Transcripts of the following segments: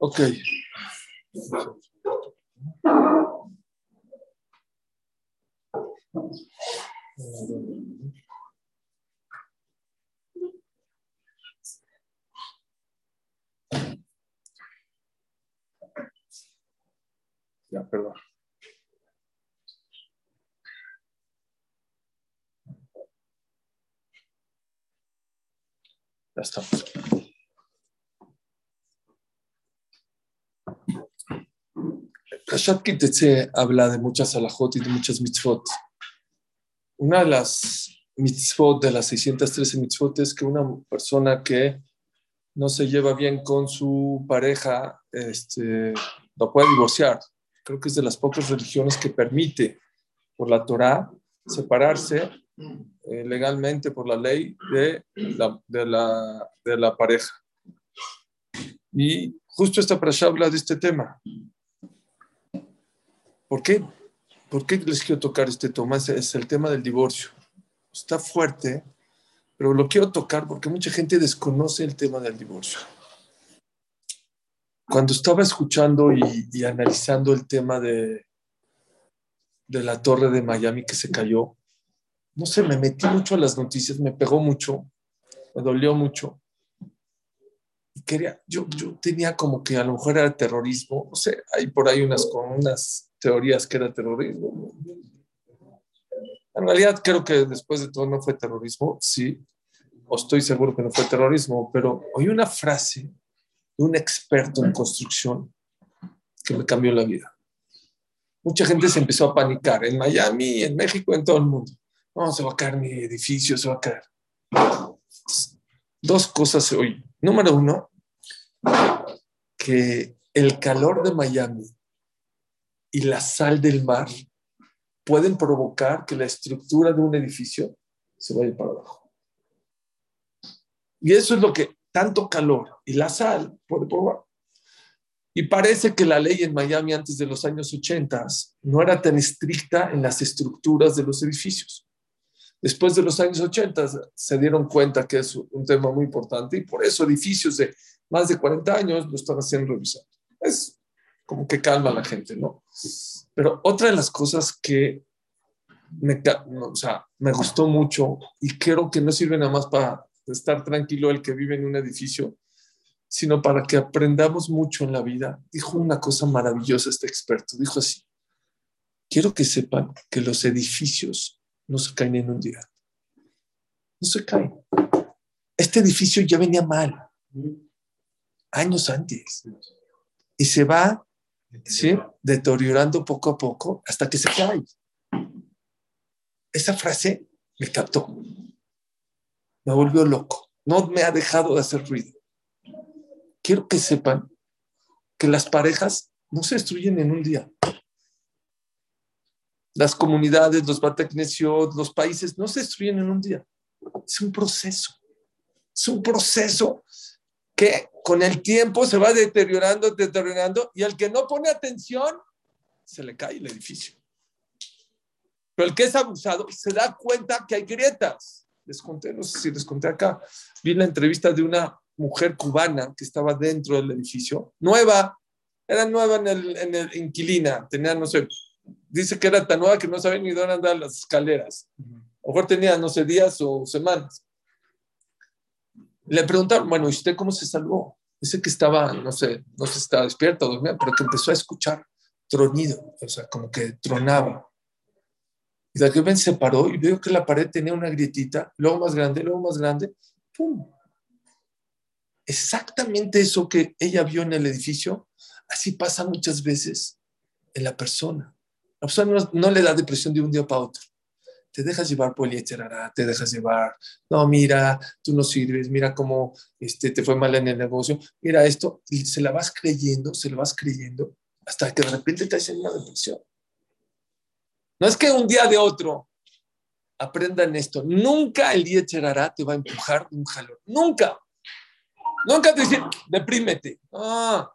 Ok. Ya, perdón. Ya estamos. Rashat Kitetse habla de muchas alajot y de muchas mitzvot. Una de las mitzvot, de las 613 mitzvot, es que una persona que no se lleva bien con su pareja, este, lo puede divorciar. Creo que es de las pocas religiones que permite, por la Torah, separarse eh, legalmente por la ley de la, de la, de la pareja. Y justo esta parasha habla de este tema. ¿Por qué? ¿Por qué les quiero tocar este tema? Es el tema del divorcio. Está fuerte, pero lo quiero tocar porque mucha gente desconoce el tema del divorcio. Cuando estaba escuchando y, analizando el tema de, de la torre de Miami que se cayó, no sé, me metí mucho a las noticias, me pegó mucho, me dolió mucho. Quería, yo, yo tenía como que a lo mejor era terrorismo, no sé, hay por ahí unas, con unas teorías que era terrorismo. En realidad creo que después de todo no fue terrorismo, sí, o estoy seguro que no fue terrorismo, pero oí una frase de un experto en construcción que me cambió la vida. Mucha gente se empezó a panicar en Miami, en México, en todo el mundo. No, se va a caer mi edificio, se va a caer. Dos cosas se oyen. Número uno, que el calor de Miami y la sal del mar pueden provocar que la estructura de un edificio se vaya para abajo. Y eso es lo que tanto calor y la sal puede provocar. Y parece que la ley en Miami antes de los años 80 no era tan estricta en las estructuras de los edificios. Después de los años 80 se dieron cuenta que es un tema muy importante y por eso edificios de más de 40 años lo están haciendo revisar. Es como que calma a la gente, ¿no? Pero otra de las cosas que me, o sea, me gustó mucho y creo que no sirve nada más para estar tranquilo el que vive en un edificio, sino para que aprendamos mucho en la vida. Dijo una cosa maravillosa este experto, dijo así, quiero que sepan que los edificios no se caen en un día, no se caen. Este edificio ya venía mal años antes y se va ¿sí? deteriorando poco a poco hasta que se cae. Esa frase me captó, me volvió loco, no me ha dejado de hacer ruido quiero que sepan que las parejas no se destruyen en un día. Las comunidades, los bateknesiot, los países no se destruyen en un día. Es un proceso. Es un proceso que con el tiempo se va deteriorando, deteriorando, y al que no pone atención, se le cae el edificio. Pero el que es abusado se da cuenta que hay grietas. Les conté, no sé si les conté acá, vi la entrevista de una mujer cubana que estaba dentro del edificio, nueva, era nueva en el, en el inquilina, tenía, no sé, dice que era tan nueva que no sabía ni dónde andar las escaleras. A lo mejor tenía, no sé, días o semanas. Le preguntaron, bueno, ¿y usted cómo se salvó? Dice que estaba, no sé, no si estaba despierta o dormía, pero que empezó a escuchar tronido, o sea, como que tronaba. Y de repente se paró y veo que la pared tenía una grietita, luego más grande, luego más grande, ¡pum! exactamente eso que ella vio en el edificio, así pasa muchas veces en la persona. La persona no, le da depresión de un día para otro. Te dejas llevar por el te dejas llevar. No, mira, tú no sirves, mira cómo este, te fue mal en el negocio, mira esto, y se la vas creyendo, se la vas creyendo, hasta que de repente te hacen una depresión. No es que un día de otro aprendan esto. Nunca el día te va a empujar un jalón. Nunca. Nunca te dicen, deprímete. Ah,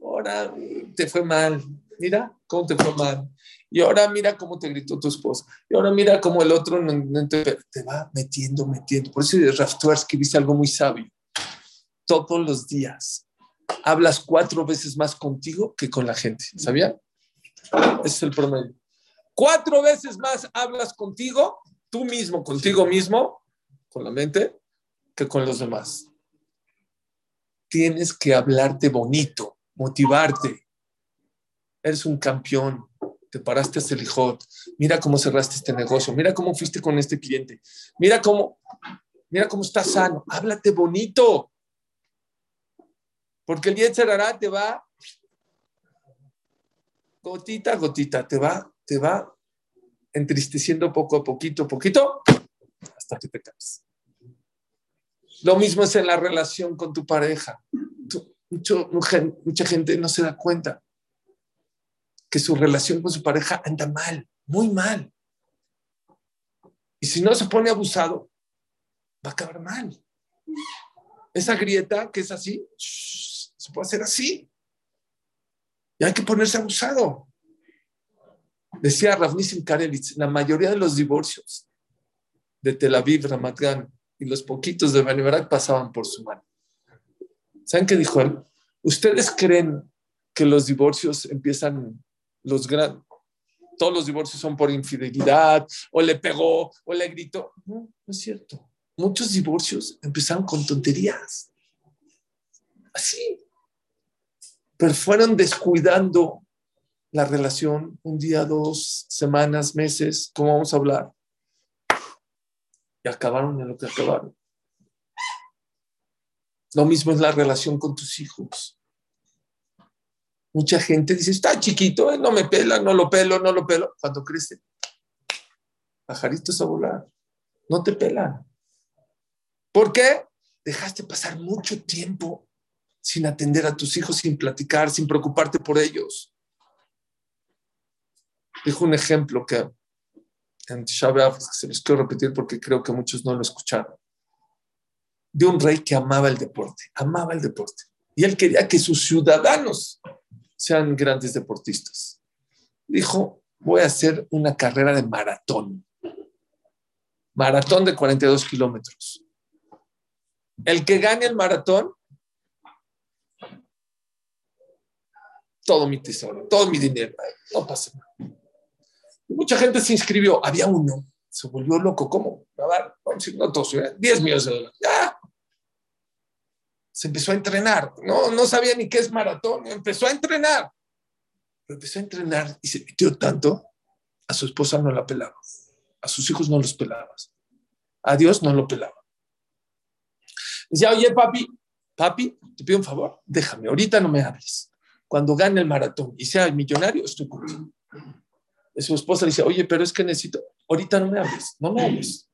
ahora te fue mal. Mira cómo te fue mal. Y ahora mira cómo te gritó tu esposa. Y ahora mira cómo el otro te, va metiendo, metiendo. Por eso Raftuarsky dice algo muy sabio. Todos los días hablas cuatro veces más contigo que con la gente. ¿Sabía? Ese es el promedio. Cuatro veces más hablas contigo, tú mismo, contigo mismo, con la mente, que con los demás. Tienes que hablarte bonito, motivarte. Eres un campeón. Te paraste hasta el. Mira cómo cerraste este negocio. Mira cómo fuiste con este cliente. Mira cómo, mira cómo estás sano. Háblate bonito. Porque el Yetzerará te va gotita a gotita, te va, te va entristeciendo poco a poquito, poquito, hasta que te caes. Lo mismo es en la relación con tu pareja. mucha gente no se da cuenta que su relación con su pareja anda mal, muy mal. Y si no se pone abusado, va a acabar mal. Esa grieta que es así, se puede hacer así. Y hay que ponerse abusado. Decía Ravnissim Karelitz, la mayoría de los divorcios de Tel Aviv, Ramat Gan y los poquitos de Benibarak pasaban por su mano. ¿Saben qué dijo él? ¿Ustedes creen que los divorcios empiezan, los grandes, todos los divorcios son por infidelidad, o le pegó, o le gritó? No, no es cierto. Muchos divorcios empezaron con tonterías. Así pero fueron descuidando la relación un día, dos semanas, meses, como vamos a hablar, y acabaron en lo que acabaron. Lo mismo es la relación con tus hijos. Mucha gente dice, está chiquito, eh, no me pela, no lo pelo, no lo pelo. Cuando crece, pajaritos a volar, no te pelan. ¿Por qué? Dejaste pasar mucho tiempo sin atender a tus hijos, sin platicar, sin preocuparte por ellos. Dijo un ejemplo que en se los quiero repetir porque creo que muchos no lo escucharon. De un rey que amaba el deporte, amaba el deporte. Y él quería que sus ciudadanos sean grandes deportistas. Dijo, voy a hacer una carrera de maratón. Maratón de 42 kilómetros. El que gane el maratón todo mi tesoro, todo mi dinero. No pasa nada. Mucha gente se inscribió. Había uno, se volvió loco. ¿Cómo? A ver, vamos a no todos, 10 ¿eh? millones de dólares. Ya. Se empezó a entrenar. No, no sabía ni qué es maratón. Empezó a entrenar. empezó a entrenar y se metió tanto. A su esposa no la pelaba. A sus hijos no los pelaba. A Dios no lo pelaba. Decía, oye, papi, papi, te pido un favor, déjame, ahorita no me hables cuando gane el maratón y sea el millonario, estoy contigo. Y su esposa le dice, oye, pero es que necesito, ahorita no me hables, no me hables.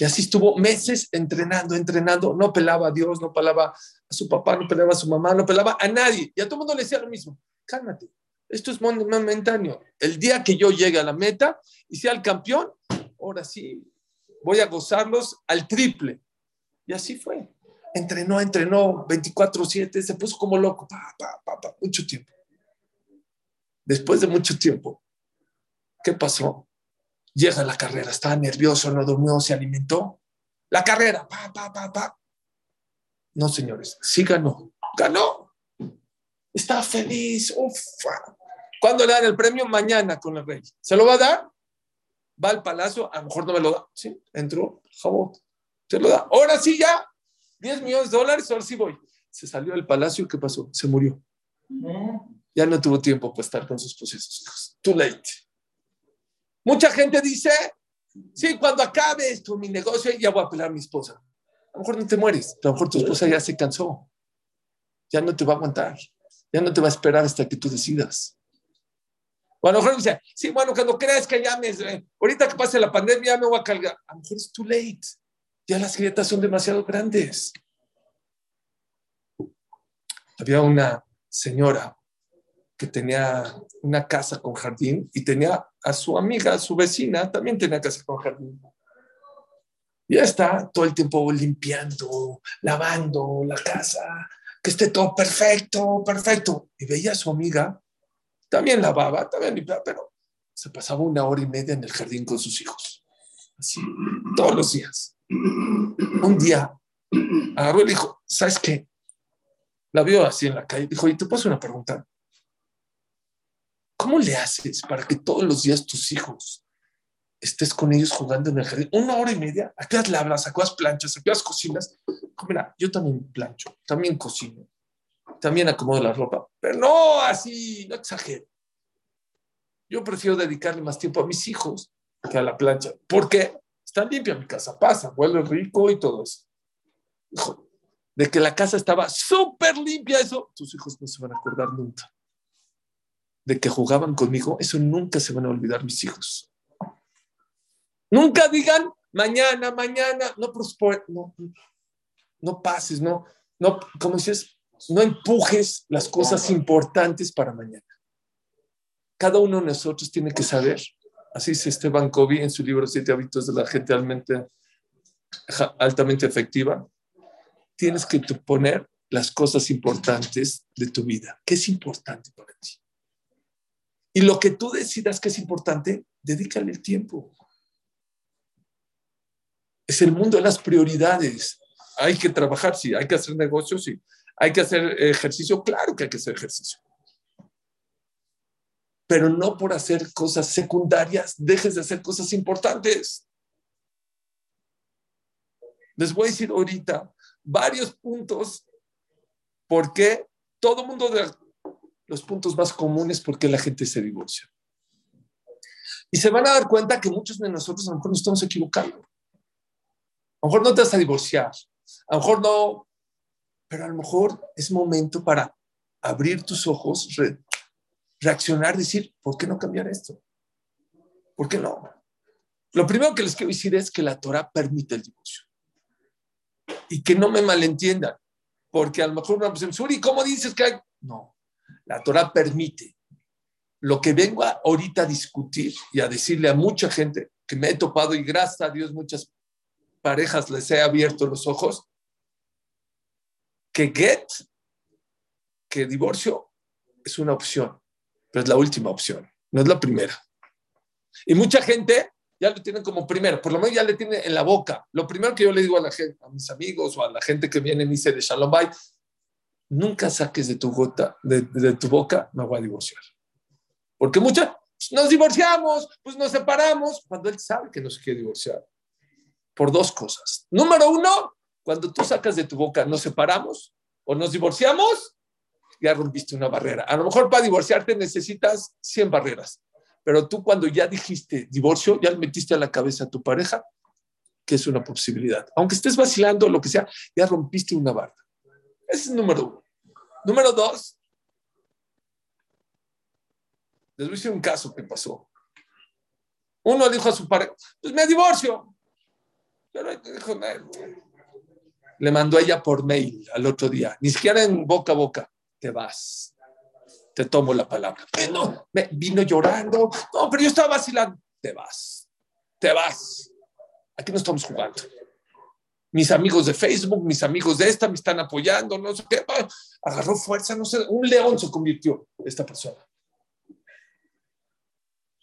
Y así estuvo meses entrenando, entrenando, no pelaba a Dios, no pelaba a su papá, no pelaba a su mamá, no pelaba a nadie. Y a todo el mundo le decía lo mismo, cálmate, esto es momentáneo. El día que yo llegue a la meta y sea el campeón, ahora sí, voy a gozarlos al triple. Y así fue entrenó, entrenó 24/7, se puso como loco, mucho tiempo. Después de mucho tiempo, ¿qué pasó? Llega la carrera, estaba nervioso, no durmió, se alimentó. La carrera, pa, pa, pa, pa. No, señores, sí ganó, ganó. Está feliz, ufa. ¿Cuándo le dan el premio? Mañana con el rey. ¿Se lo va a dar? Va al palacio, a lo mejor no me lo da. Sí, entró, jabot. Se lo da. Ahora sí ya, 10 millones de dólares, ahora sí voy. Se salió del palacio, ¿qué pasó? Se murió. Ya no tuvo tiempo para estar con sus hijos. Too late. Mucha gente dice, sí, cuando acabe esto, mi negocio, ya voy a pelar a mi esposa. A lo mejor no te mueres, a lo mejor tu esposa ya se cansó. Ya no te va a aguantar. Ya no te va a esperar hasta que tú decidas. O a lo mejor dice, sí, bueno, cuando creas que ya me, eh, ahorita que pase la pandemia, me voy a cargar. A lo mejor es too late. Ya las grietas son demasiado grandes. Había una señora que tenía una casa con jardín y tenía a su amiga, a su vecina, también tenía casa con jardín. Y está todo el tiempo limpiando, lavando la casa, que esté todo perfecto, perfecto. Y veía a su amiga, también lavaba, también limpiaba, pero se pasaba una hora y media en el jardín con sus hijos. Así, todos los días un día agarró y dijo, ¿sabes qué? La vio así en la calle. Dijo, y te puedo una pregunta. ¿Cómo le haces para que todos los días tus hijos estés con ellos jugando en el jardín? Una hora y media. ¿A qué labras? ¿A qué planchas? ¿A qué cocinas? Mira, yo también plancho, también cocino, también acomodo la ropa. Pero no así, no exagero. Yo prefiero dedicarle más tiempo a mis hijos que a la plancha. ¿Por qué? Está limpia mi casa, pasa, huele rico y todo eso. de que la casa estaba súper limpia, eso tus hijos no se van a acordar nunca. De que jugaban conmigo, eso nunca se van a olvidar mis hijos. Nunca digan mañana, mañana, no, no, no pases, no, no, como dices, no empujes las cosas importantes para mañana. Cada uno de nosotros tiene que saber Así dice Esteban Covey en su libro Siete hábitos de la gente altamente, altamente efectiva. Tienes que poner las cosas importantes de tu vida. ¿Qué es importante para ti? Y lo que tú decidas que es importante, dedícale el tiempo. Es el mundo de las prioridades. Hay que trabajar, sí. Hay que hacer negocios, sí. Hay que hacer ejercicio, claro que hay que hacer ejercicio pero no por hacer cosas secundarias dejes de hacer cosas importantes. Les voy a decir ahorita varios puntos por qué todo mundo de los puntos más comunes por qué la gente se divorcia. Y se van a dar cuenta que muchos de nosotros a lo mejor nos estamos equivocando. A lo mejor no te vas a divorciar, a lo mejor no, pero a lo mejor es momento para abrir tus ojos, reaccionar, decir, ¿por qué no cambiar esto? ¿Por qué no? Lo primero que les quiero decir es que la Torah permite el divorcio. Y que no me malentiendan, porque a lo mejor una persona, Suri, ¿cómo dices que hay? No, la Torah permite. Lo que vengo ahorita a discutir y a decirle a mucha gente que me he topado y gracias a Dios muchas parejas les he abierto los ojos, que get, que divorcio es una opción pero es la última opción, no es la primera. Y mucha gente ya lo tiene como primero, por lo menos ya le tiene en la boca. Lo primero que yo le digo a, la gente, a mis amigos o a la gente que viene y dice de Shalom Bay, nunca saques de tu, boca, me voy a divorciar. Porque muchas, nos divorciamos, pues nos separamos, cuando él sabe que no se quiere divorciar. Por dos cosas. Número uno, cuando tú sacas de tu boca, nos separamos o nos divorciamos, ya rompiste una barrera. A lo mejor para divorciarte necesitas 100 barreras, pero tú cuando ya dijiste divorcio, ya le metiste a la cabeza a tu pareja que es una posibilidad. Aunque estés vacilando, lo que sea, ya rompiste una barra. Ese es el número uno. Número dos, les voy a decir un caso que pasó. Uno dijo a su pareja, pues me divorcio. Pero dijo, le mandó a ella por mail al otro día, ni siquiera en boca a boca te vas. Te tomo la palabra. Me vino llorando. No, pero yo estaba vacilando. Te vas. Te vas. Aquí no estamos jugando. Mis amigos de Facebook, mis amigos de esta me están apoyando, no sé qué. Agarró fuerza, no sé. Un león se convirtió esta persona.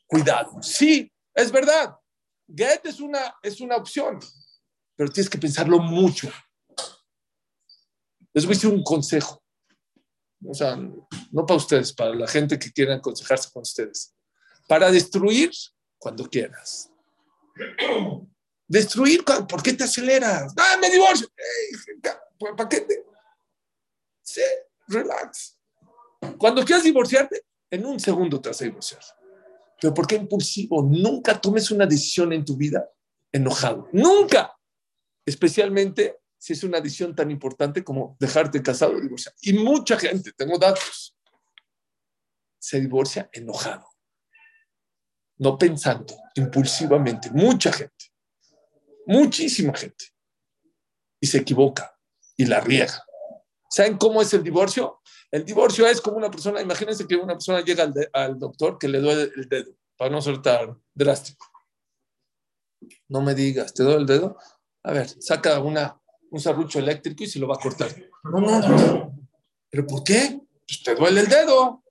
Cuidado. Sí, es verdad. Get es una, es una opción, pero tienes que pensarlo mucho. Les voy a decir un consejo. O sea, no para ustedes, para la gente que quiera aconsejarse con ustedes. Para destruir cuando quieras. Destruir, ¿por qué te aceleras? ¡Ah, me divorcio! ¿Para qué? Sí, relax. Cuando quieras divorciarte, en un segundo te vas a divorciar. Pero ¿por qué impulsivo? Nunca tomes una decisión en tu vida enojado. Nunca. Especialmente si es una decisión tan importante como dejarte casado o divorciar. Y mucha gente, tengo datos, se divorcia enojado, no pensando, impulsivamente. Mucha gente, muchísima gente. Y se equivoca y la riega. ¿Saben cómo es el divorcio? El divorcio es como una persona, imagínense que una persona llega al, doctor que le duele el dedo, para no ser drástico. No me digas, ¿te duele el dedo? A ver, saca una un serrucho eléctrico y se lo va a cortar. No, no. ¿Pero por qué? Pues te duele el dedo.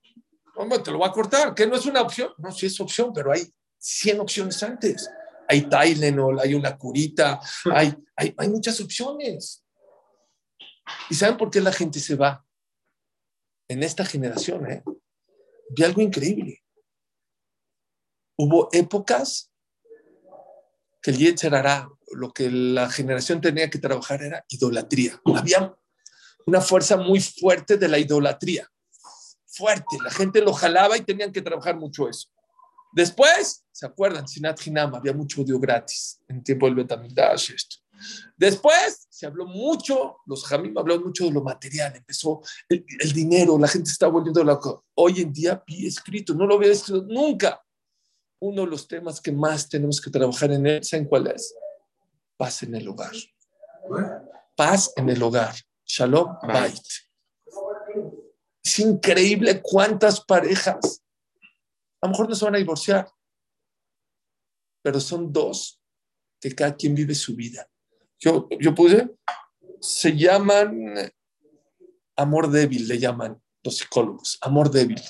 Hombre, te lo va a cortar. ¿Qué no es una opción? No, sí es opción, pero hay 100 opciones antes. Hay Tylenol, hay una curita, hay, hay, hay muchas opciones. ¿Y saben por qué la gente se va en esta generación, ¿eh? vi algo increíble. Hubo épocas que el Yetzer hará, lo que la generación tenía que trabajar era idolatría. Había una fuerza muy fuerte de la idolatría. Fuerte. La gente lo jalaba y tenían que trabajar mucho eso. Después, ¿se acuerdan? Sinat Hinam, había mucho odio gratis en tiempo del Betamigdash, esto. Después se habló mucho, los Jamim hablaron mucho de lo material, empezó el, dinero, la gente está volviendo. Hoy en día vi escrito, no lo había escrito nunca. Uno de los temas que más tenemos que trabajar en él, ¿saben cuál es? Paz en el hogar. Paz en el hogar. Shalom Bait. Es increíble cuántas parejas, a lo mejor no se van a divorciar, pero son dos que cada quien vive su vida yo, yo puse, se llaman amor débil, le llaman los psicólogos, amor débil.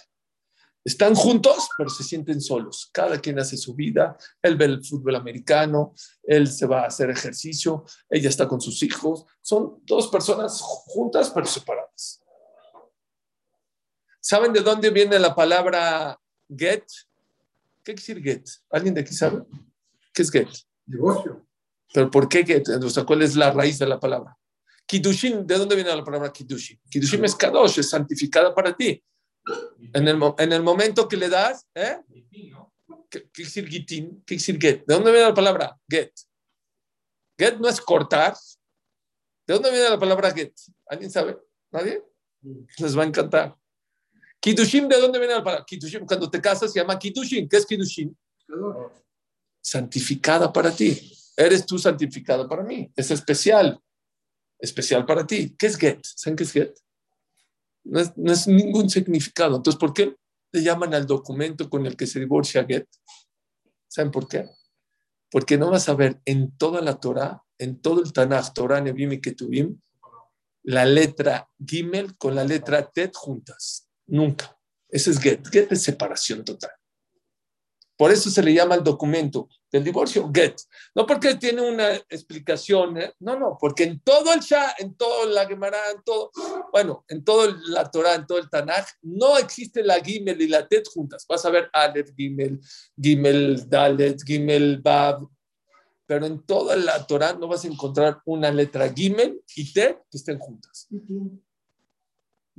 Están juntos, pero se sienten solos. Cada quien hace su vida. Él ve el fútbol americano, él se va a hacer ejercicio, ella está con sus hijos. Son dos personas juntas, pero separadas. ¿Saben de dónde viene la palabra get? ¿Qué quiere decir get? ¿Alguien de aquí sabe? ¿Qué es get? Negocio. ¿Pero por qué? O sea, ¿Cuál es la raíz de la palabra? Kiddushin, ¿de dónde viene la palabra Kiddushin? Kiddushin es Kadosh, es santificada para ti. En el, en el momento que le das, ¿eh? ¿Qué quiere decir gitin? ¿Qué quiere get? ¿De dónde viene la palabra get? Get no es cortar. ¿De dónde viene la palabra get? ¿Alguien sabe? ¿Nadie? Les va a encantar. Kiddushin, ¿de dónde viene la palabra? Kiddushin, cuando te casas se llama Kiddushin. ¿Qué es Kiddushin? Santificada para ti eres tú santificado para mí. Es especial, especial para ti. ¿Qué es get? ¿Saben qué es get? No es, ningún significado. Entonces, ¿por qué le llaman al documento con el que se divorcia get? ¿Saben por qué? Porque no vas a ver en toda la Torah, en todo el Tanakh, Torah, Nebim y Ketubim, la letra Gimel con la letra Tet juntas. Nunca. Ese es get. Get es separación total. Por eso se le llama el documento del divorcio get. No porque tiene una explicación, ¿eh? no, no, porque en todo el Shah, en todo la Gemara, en todo, bueno, en todo la Torah, en todo el Tanaj, no existe la Gimel y la Tet juntas. Vas a ver Aleph, Gimel, Gimel, Dalet, Gimel, Bab, pero en toda la Torah no vas a encontrar una letra Gimel y Tet que estén juntas.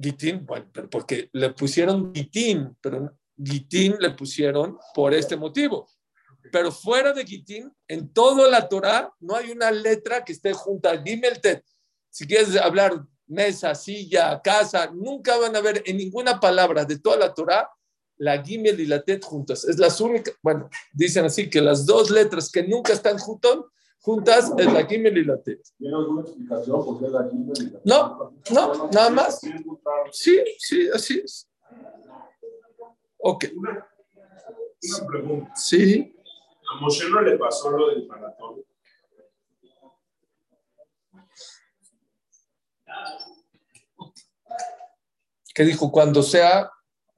Gitin, bueno, pero porque le pusieron Gitin, pero Gitin le pusieron por este motivo pero fuera de Gitín, en toda la Torah no hay una letra que esté junta. Dime el Tet. Si quieres hablar mesa, silla, casa, nunca van a ver en ninguna palabra de toda la Torah la Gimel y la Tet juntas. Es las únicas, bueno, dicen así que las dos letras que nunca están juntas, juntas es la Gimel y la Tet. ¿Tiene alguna explicación por qué la Gimel y la Tet? No, no, nada más. Sí, sí, así es. Ok. Una, una pregunta. Sí. A Moshe no le pasó lo del maratón. ¿Qué dijo? Cuando sea.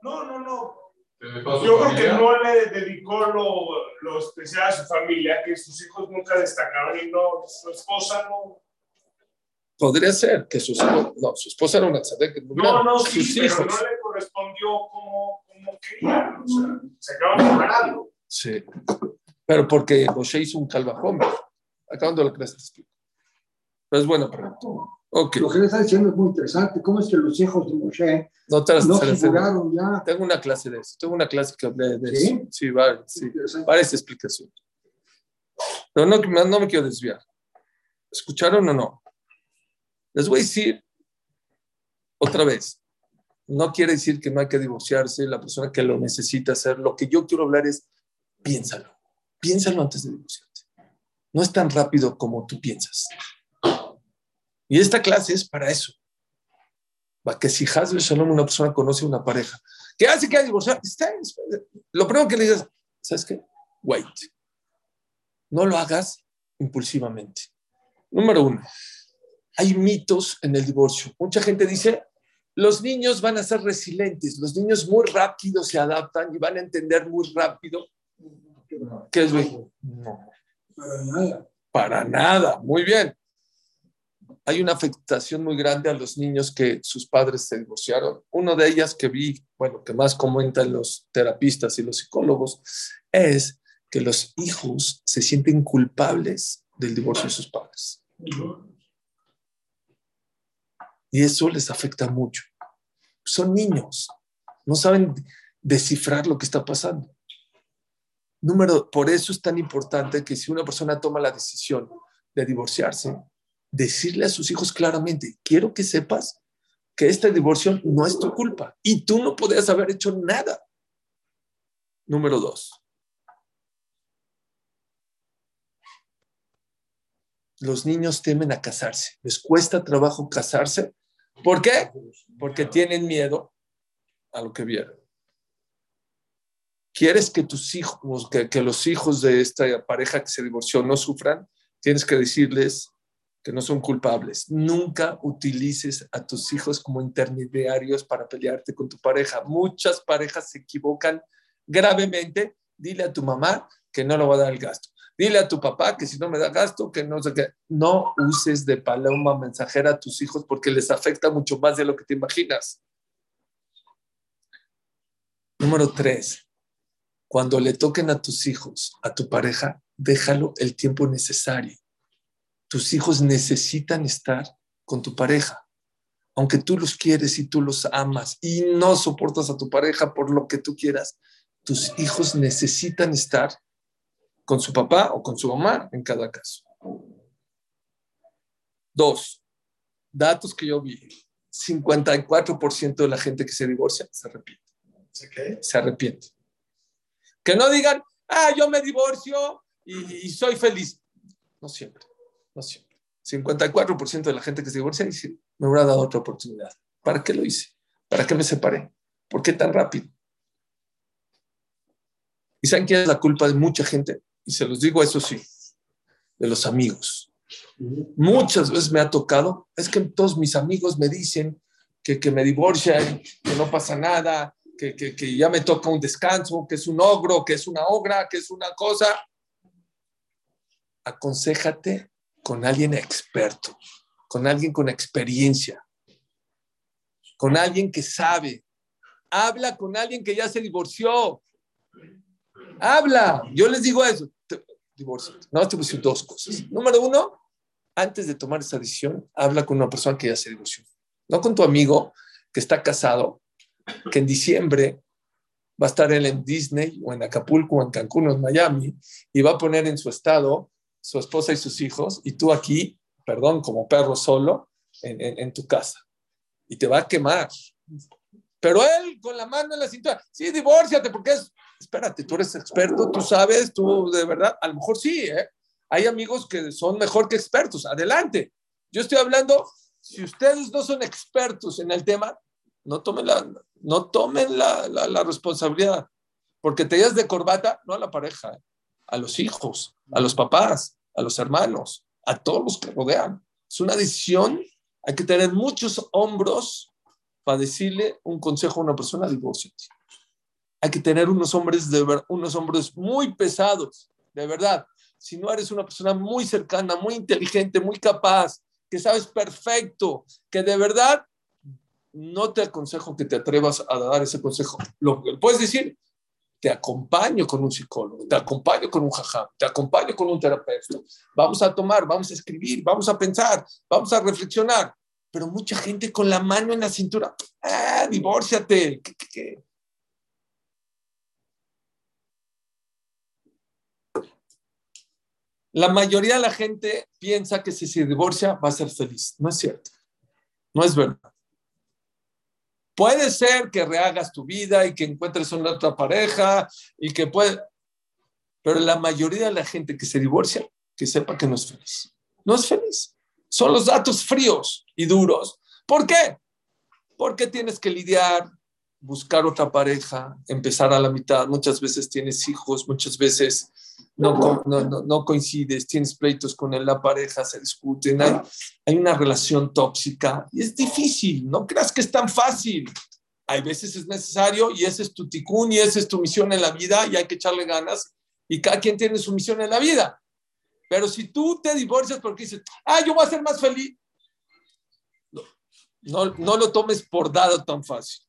No, no, no. Yo creo que no le dedicó lo, lo, especial a su familia, que sus hijos nunca destacaron y no, su esposa no. Podría ser que su no, su esposa era una tzadek. No, no, sí, sus hijos. no le correspondió como, como quería. O sea, se acaban separando. Sí. Pero porque Moshe hizo un calvajón. Acabando la clase te explico. Pero es buena pregunta. Okay. Lo que le está diciendo es muy interesante. ¿Cómo es que los hijos de Moshe no, te no figuraron ya? Tengo una clase de eso. Tengo una clase que hablé de ¿Sí? eso. Sí, vale, sí. Varias explicaciones. Pero no, no me quiero desviar. ¿Escucharon o no? Les voy a decir otra vez. No quiere decir que no hay que divorciarse. La persona que lo necesita hacer. Lo que yo quiero hablar es piénsalo. Piénsalo antes de divorciarte. No es tan rápido como tú piensas. Y esta clase es para eso. Para que si Hazbe Shalom, una persona conoce una pareja, ¿qué hace que hay divorciar? Lo primero que le digas, ¿sabes qué? Wait. No lo hagas impulsivamente. Número uno, hay mitos en el divorcio. Mucha gente dice, los niños van a ser resilientes, los niños muy rápido se adaptan y van a entender muy rápido ¿Qué es No. Para nada. Para nada. Muy bien. Hay una afectación muy grande a los niños que sus padres se divorciaron. Una de ellas que vi, bueno, que más comentan los terapistas y los psicólogos, es que los hijos se sienten culpables del divorcio de sus padres. Y eso les afecta mucho. Son niños, no saben descifrar lo que está pasando. Número, por eso es tan importante que si una persona toma la decisión de divorciarse, decirle a sus hijos claramente, quiero que sepas que este divorcio no es tu culpa y tú no podías haber hecho nada. Número dos. Los niños temen a casarse, les cuesta trabajo casarse. ¿Por qué? Porque tienen miedo a lo que vieron. ¿Quieres que tus hijos, que, que los hijos de esta pareja que se divorció no sufran? Tienes que decirles, que no son culpables. Nunca utilices a tus hijos como intermediarios para pelearte con tu pareja. Muchas parejas se equivocan gravemente. Dile a tu mamá que no le va a dar el gasto. Dile a tu papá que si no me da gasto, que no sé qué. No uses de paloma mensajera a tus hijos porque les afecta mucho más de lo que te imaginas. Número tres, cuando le toquen a tus hijos, a tu pareja, déjalo el tiempo necesario tus hijos necesitan estar con tu pareja. Aunque tú los quieres y tú los amas y no soportas a tu pareja por lo que tú quieras, tus hijos necesitan estar con su papá o con su mamá en cada caso. Dos, datos que yo vi. 54% de la gente que se divorcia se arrepiente. Se arrepiente. Que no digan, ah, yo me divorcio y, y soy feliz. No siempre. No siempre. 54% de la gente que se divorcia dice, me hubiera dado otra oportunidad. ¿Para qué lo hice? ¿Para qué me separé? ¿Por qué tan rápido? ¿Y saben quién es la culpa de mucha gente? Y se los digo, eso sí, de los amigos. Muchas veces me ha tocado, es que todos mis amigos me dicen que, que me divorcian, que no pasa nada, que, que, que ya me toca un descanso, que es un ogro, que es una ogra, que es una cosa. Aconsejate con alguien experto, con alguien con experiencia, con alguien que sabe. Habla con alguien que ya se divorció. Habla. Yo les digo eso. Divorcio. No, te voy a decir dos cosas. Número uno, antes de tomar esa decisión, habla con una persona que ya se divorció. No con tu amigo que está casado, que en diciembre va a estar él en Disney o en Acapulco o en Cancún o en Miami y va a poner en su estado su esposa y sus hijos, y tú aquí, perdón, como perro solo, en, tu casa. Y te va a quemar. Pero él con la mano en la cintura, sí, divórciate, porque es, espérate, tú eres experto, tú sabes, tú de verdad, a lo mejor sí, ¿eh? Hay amigos que son mejor que expertos, adelante. Yo estoy hablando, si ustedes no son expertos en el tema, no tomen la, no tomen la, la, responsabilidad, porque te llevas de corbata, no a la pareja, ¿eh? A los hijos, a los papás, a los hermanos, a todos los que rodean. Es una decisión, hay que tener muchos hombros para decirle un consejo a una persona, divorcio. Hay que tener unos hombres de unos hombros muy pesados, de verdad. Si no eres una persona muy cercana, muy inteligente, muy capaz, que sabes perfecto, que de verdad no te aconsejo que te atrevas a dar ese consejo. Lo puedes decir, te acompaño con un psicólogo, te acompaño con un jajam, te acompaño con un terapeuta. Vamos a tomar, vamos a escribir, vamos a pensar, vamos a reflexionar. Pero mucha gente con la mano en la cintura, ¡ah, divórciate! La mayoría de la gente piensa que si se divorcia va a ser feliz. No es cierto. No es verdad. Puede ser que rehagas tu vida y que encuentres una otra pareja y que puede, pero la mayoría de la gente que se divorcia, que sepa que no es feliz. No es feliz. Son los datos fríos y duros. ¿Por qué? Porque tienes que lidiar, buscar otra pareja, empezar a la mitad. Muchas veces tienes hijos, muchas veces no, no, no, coincides, tienes pleitos con la pareja, se discuten, hay, hay una relación tóxica y es difícil, no creas que es tan fácil. Hay veces es necesario y ese es tu ticún y esa es tu misión en la vida y hay que echarle ganas y cada quien tiene su misión en la vida. Pero si tú te divorcias porque dices, ah, yo voy a ser más feliz, No, no lo tomes por dado tan fácil.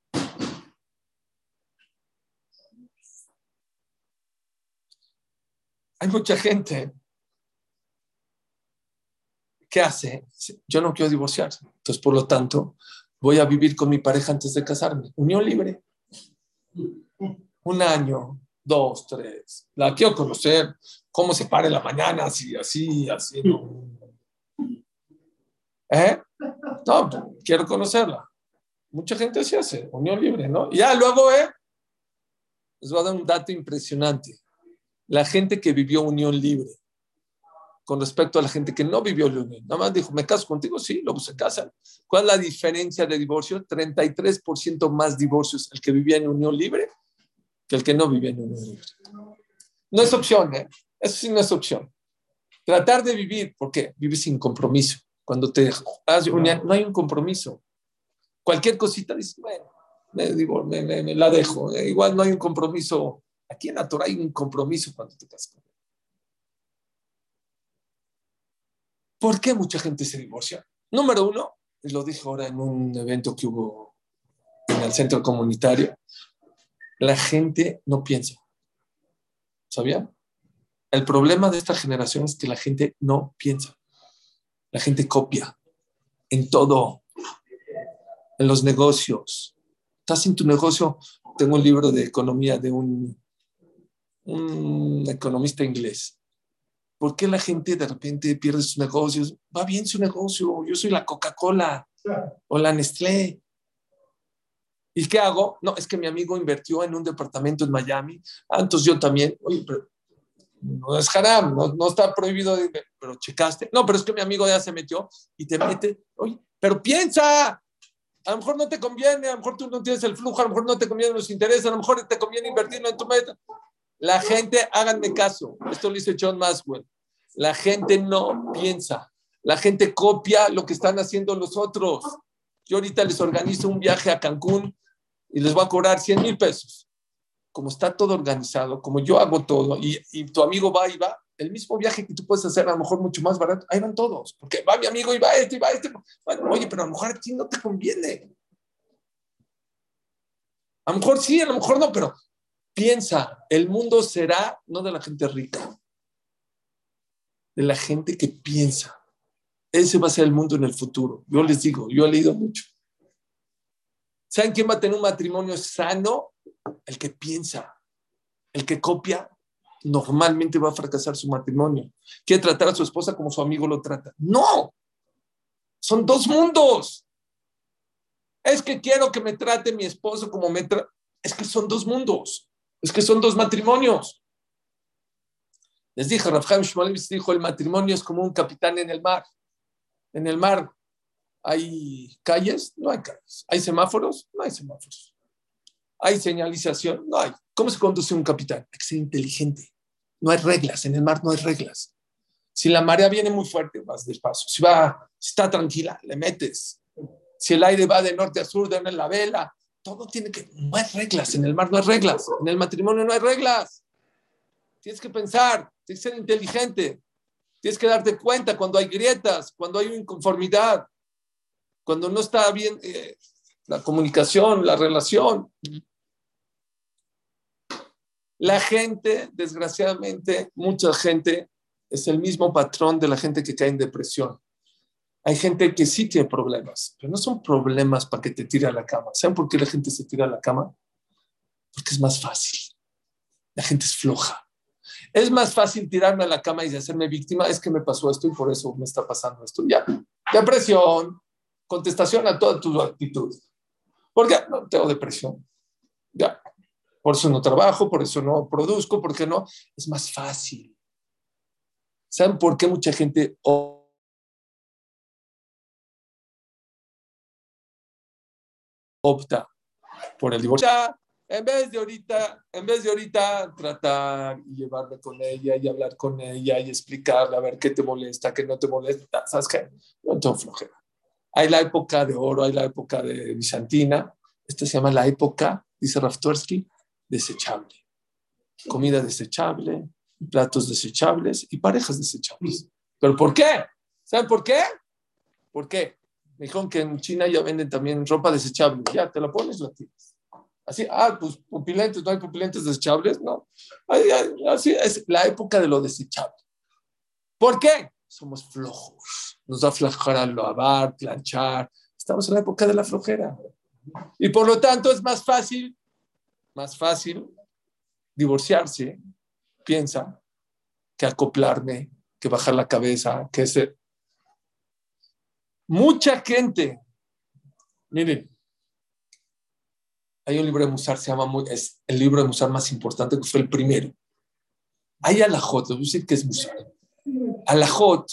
Hay mucha gente que hace, yo no quiero divorciarse, entonces por lo tanto voy a vivir con mi pareja antes de casarme. Unión libre. Un año, dos, tres. La quiero conocer, cómo se para la mañana, así, así, así. ¿no? ¿Eh? No, quiero conocerla. Mucha gente se hace, unión libre, ¿no? ya luego, ¿eh? Les voy a dar un dato impresionante. La gente que vivió unión libre con respecto a la gente que no vivió la unión. Nada más dijo, me caso contigo, sí, luego se casan. ¿Cuál es la diferencia de divorcio? 33% más divorcios el que vivía en unión libre que el que no vivía en unión libre. No es opción, ¿eh? Eso sí no es opción. Tratar de vivir, ¿por qué? Vives sin compromiso. Cuando te haces unión, no hay un compromiso. Cualquier cosita dices, bueno, me, digo, me, me, la dejo. Eh, igual no hay un compromiso. Aquí en la Torah hay un compromiso cuando te casas ¿Por qué mucha gente se divorcia? Número uno, lo dije ahora en un evento que hubo en el centro comunitario, la gente no piensa. ¿Sabían? El problema de esta generación es que la gente no piensa. La gente copia en todo, en los negocios. Estás en tu negocio. Tengo un libro de economía de un, un economista inglés ¿Por qué la gente de repente pierde sus negocios? Va bien su negocio, yo soy la Coca-Cola o la Nestlé. ¿Y qué hago? No, es que mi amigo invirtió en un departamento en Miami. Ah, entonces yo también. Oye, pero no es haram, no, está prohibido, pero checaste. No, pero es que mi amigo ya se metió y te mete. Oye, pero piensa, a lo mejor no te conviene, a lo mejor tú no tienes el flujo, a lo mejor no te conviene los intereses, a lo mejor te conviene invertirlo en tu meta. La gente, háganme caso, esto lo dice John Maswell, la gente no piensa, la gente copia lo que están haciendo los otros. Yo ahorita les organizo un viaje a Cancún y les voy a cobrar 100 mil pesos. Como está todo organizado, como yo hago todo y, y, tu amigo va y va, el mismo viaje que tú puedes hacer a lo mejor mucho más barato, ahí van todos, porque va mi amigo y va este y va este. Bueno, oye, pero a lo mejor a ti no te conviene. A lo mejor sí, a lo mejor no, pero Piensa, el mundo será no de la gente rica, de la gente que piensa. Ese va a ser el mundo en el futuro. Yo les digo, yo he leído mucho. ¿Saben quién va a tener un matrimonio sano? El que piensa. El que copia, normalmente va a fracasar su matrimonio. Quiere tratar a su esposa como su amigo lo trata. No. Son dos mundos. Es que quiero que me trate mi esposo como me trata. Es que son dos mundos. Es que son dos matrimonios. Les dije, Rafael Shmolevitz dijo, el matrimonio es como un capitán en el mar. En el mar hay calles, no hay calles. Hay semáforos, no hay semáforos. Hay señalización, no hay. ¿Cómo se conduce un capitán? Hay que ser inteligente. No hay reglas, en el mar no hay reglas. Si la marea viene muy fuerte, vas despacio. Si va, si está tranquila, le metes. Si el aire va de norte a sur, en la vela todo tiene que, no hay reglas, en el mar no hay reglas, en el matrimonio no hay reglas. Tienes que pensar, tienes que ser inteligente, tienes que darte cuenta cuando hay grietas, cuando hay inconformidad, cuando no está bien eh, la comunicación, la relación. La gente, desgraciadamente, mucha gente es el mismo patrón de la gente que cae en depresión. Hay gente que sí tiene problemas, pero no son problemas para que te tire a la cama. ¿Saben por qué la gente se tira a la cama? Porque es más fácil. La gente es floja. Es más fácil tirarme a la cama y hacerme víctima. Es que me pasó esto y por eso me está pasando esto. Ya, depresión, contestación a toda tu actitud. ¿Por qué? No tengo depresión. Ya. Por eso no trabajo, por eso no produzco, porque no. Es más fácil. ¿Saben por qué mucha gente opta por el divorcio. En vez de ahorita, en vez de ahorita tratar y llevarme con ella y hablar con ella y explicarle a ver qué te molesta, qué no te molesta, ¿sabes qué? No tengo flojera. Hay la época de oro, hay la época de bizantina. Esta se llama la época, dice Raftorsky, desechable. Comida desechable, platos desechables y parejas desechables. ¿Pero por qué? ¿Saben por qué? ¿Por qué? Me dijeron que en China ya venden también ropa desechable. Ya, te la pones, la tienes. Así, ah, pues pupilentes, no hay pupilentes desechables, no. Así es la época de lo desechable. ¿Por qué? Somos flojos. Nos da flojera lavar, planchar. Estamos en la época de la flojera. Y por lo tanto es más fácil, más fácil divorciarse, piensa, que acoplarme, que bajar la cabeza, que ser. Mucha gente, miren, hay un libro de Musar, se llama, es el libro de Musar más importante, que fue el primero. Hay alajot, voy a decir que es Musar. Alajot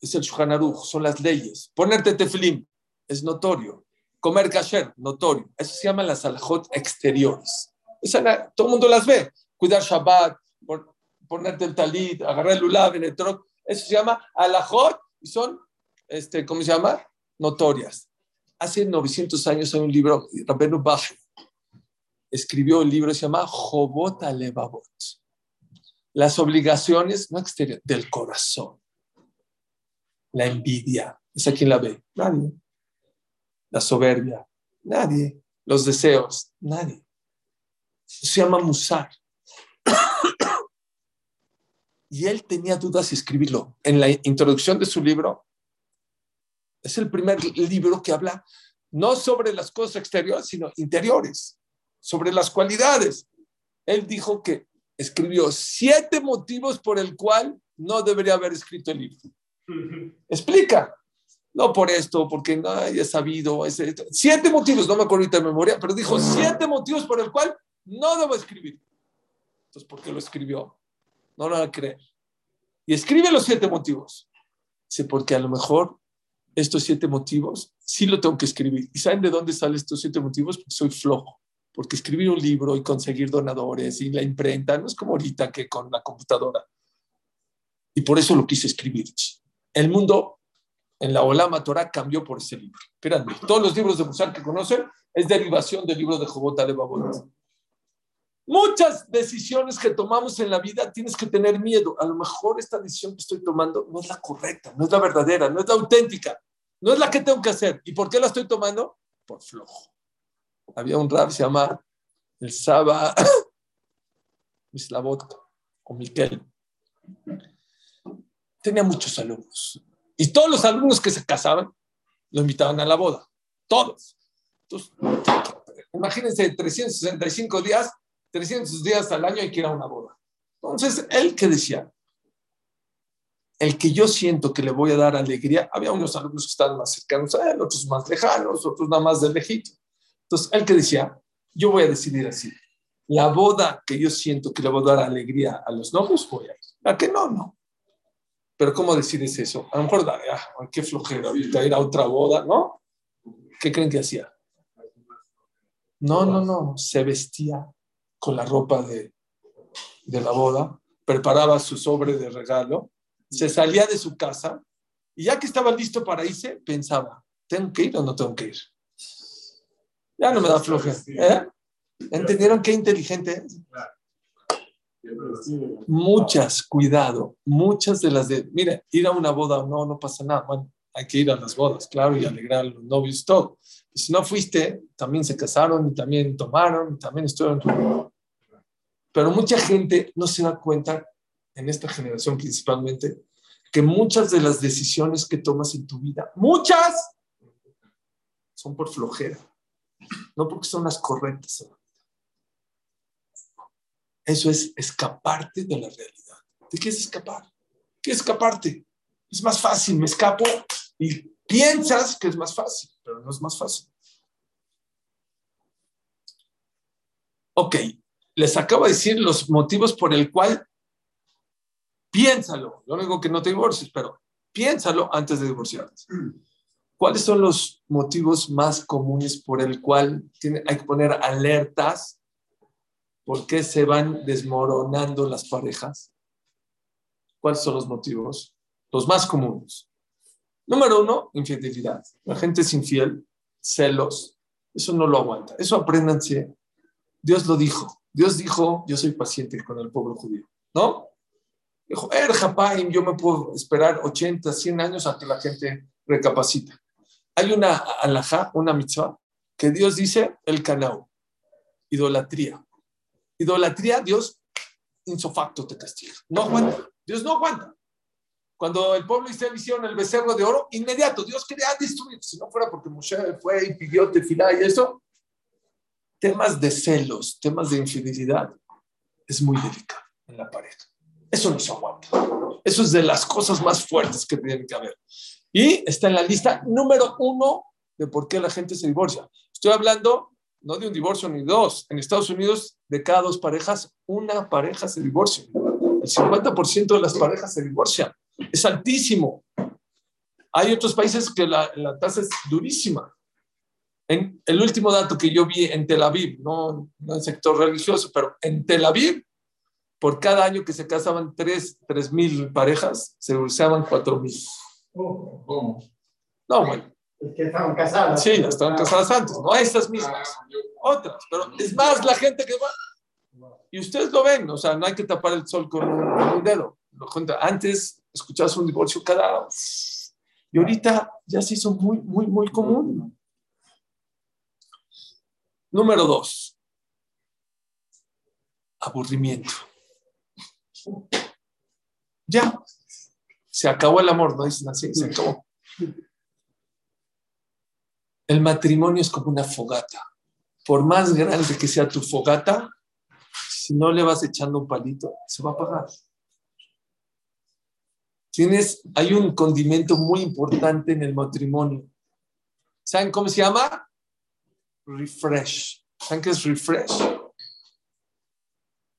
es el Shulchan son las leyes. Ponerte teflim es notorio. Comer kasher, notorio. Eso se llama las alajot exteriores. todo el mundo las ve. Cuidar Shabbat, ponerte el talit, agarrar el lulav, el troc. Eso se llama alajot y son, este, ¿cómo se llama? Notorias. Hace 900 años hay un libro, Rabenu Bach escribió el libro, se llama Jobot Alevavot. Las obligaciones, no exteriores, del corazón. La envidia, ¿esa quién la ve? Nadie. La soberbia, nadie. Los deseos, nadie. Se llama Musar. y él tenía dudas si escribirlo. En la introducción de su libro, es el primer libro que habla no sobre las cosas exteriores, sino interiores, sobre las cualidades. Él dijo que escribió siete motivos por el cual no debería haber escrito el libro. Explica. No por esto, porque no haya sabido. siete motivos, no me acuerdo ahorita de memoria, pero dijo siete motivos por el cual no debo escribir. Entonces, ¿por qué lo escribió? No lo van a creer. Y escribe los siete motivos. Dice, porque a lo mejor estos siete motivos sí lo tengo que escribir. ¿Y saben de dónde salen estos siete motivos? Porque soy flojo. Porque escribir un libro y conseguir donadores y la imprenta no es como ahorita que con la computadora. Y por eso lo quise escribir. El mundo en la Olama Torah cambió por ese libro. Espérame, todos los libros de Musar que conocen es derivación del libro de Jobota de. Muchas decisiones que tomamos en la vida tienes que tener miedo. A lo mejor esta decisión que estoy tomando no es la correcta, no es la verdadera, no es la auténtica, no es la que tengo que hacer. ¿Y por qué la estoy tomando? Por flojo. Había un rap, se llama el Saba Mislavot o Miquel. Tenía muchos alumnos. Y todos los alumnos que se casaban lo invitaban a la boda. Todos. Entonces, imagínense, 365 días 300 días al año hay que ir a una boda. Entonces, él que decía, el que yo siento que le voy a dar alegría, había unos alumnos que estaban más cercanos a él, otros más lejanos, otros nada más de lejito. Entonces, él que decía, yo voy a decidir así, la boda que yo siento que le voy a dar alegría a los novios, voy a ir. ¿A que no? No. Pero ¿cómo decides eso? A lo mejor, ah, qué flojera, ahorita ir a otra boda, ¿no? ¿Qué creen que hacía? No, no, no, se vestía con la ropa de, de la boda, preparaba su sobre de regalo, se salía de su casa y ya que estaba listo para irse, pensaba, ¿tengo que ir o no tengo que ir? Ya no me da flojera. ¿eh? ¿Entendieron qué inteligente es? Muchas, cuidado, muchas de las de, mira, ir a una boda o no, no pasa nada. Bueno, hay que ir a las bodas, claro, y alegrar a los novios, todo. si no fuiste, también se casaron y también tomaron y también estuvieron. Pero mucha gente no se da cuenta, en esta generación principalmente, que muchas de las decisiones que tomas en tu vida, muchas, son por flojera, no porque son las correctas. Eso es escaparte de la realidad. ¿De qué es escapar? ¿Qué es escaparte? Es más fácil, me escapo y piensas que es más fácil, pero no es más fácil. Ok, les acabo de decir los motivos por el cual piénsalo. Yo no digo que no te divorcies, pero piénsalo antes de divorciarte. ¿Cuáles son los motivos más comunes por el cual hay que poner alertas? ¿Por qué se van desmoronando las parejas? ¿Cuáles son los motivos? Los más comunes. Número uno, infidelidad. La gente es infiel, celos. Eso no lo aguanta. Eso apréndanse. Dios lo dijo. Dios dijo, yo soy paciente con el pueblo judío. ¿No? Dijo, Er Japaim, yo me puedo esperar 80, 100 años a que la gente recapacita. Hay una alajá, una mitzvah, que Dios dice el canao, idolatría. Idolatría, Dios insofacto te castiga. No aguanta. Dios no aguanta. Cuando el pueblo Israel hicieron el becerro de oro, inmediato, Dios quería destruir. Si no fuera porque Moshe fue y pidió tefilá y eso, temas de celos, temas de infidelidad, es muy delicado en la pareja. Eso no se aguanta. Eso es de las cosas más fuertes que tienen que haber. Y está en la lista número uno de por qué la gente se divorcia. Estoy hablando no de un divorcio ni dos. En Estados Unidos, de cada dos parejas, una pareja se divorcia. El 50% de las parejas se divorcian. Es altísimo. Hay otros países que la, tasa es durísima. En el último dato que yo vi en Tel Aviv, no, en el sector religioso, pero en Tel Aviv, por cada año que se casaban tres mil parejas, se divorciaban 4 mil. ¿Cómo? No, bueno. Es que estaban casadas. Sí, estaban casadas antes, no estas mismas, otras. Pero es más la gente que va. Y ustedes lo ven, o sea, no hay que tapar el sol con un, dedo. Antes escuchabas un divorcio cada... Y ahorita ya se hizo muy, muy, muy común. Número dos. Aburrimiento. Ya. Se acabó el amor, no dicen así, se acabó. El matrimonio es como una fogata. Por más grande que sea tu fogata, si no le vas echando un palito, se va a apagar. Tienes, hay un condimento muy importante en el matrimonio. ¿Saben cómo se llama? Refresh. ¿Saben qué es refresh?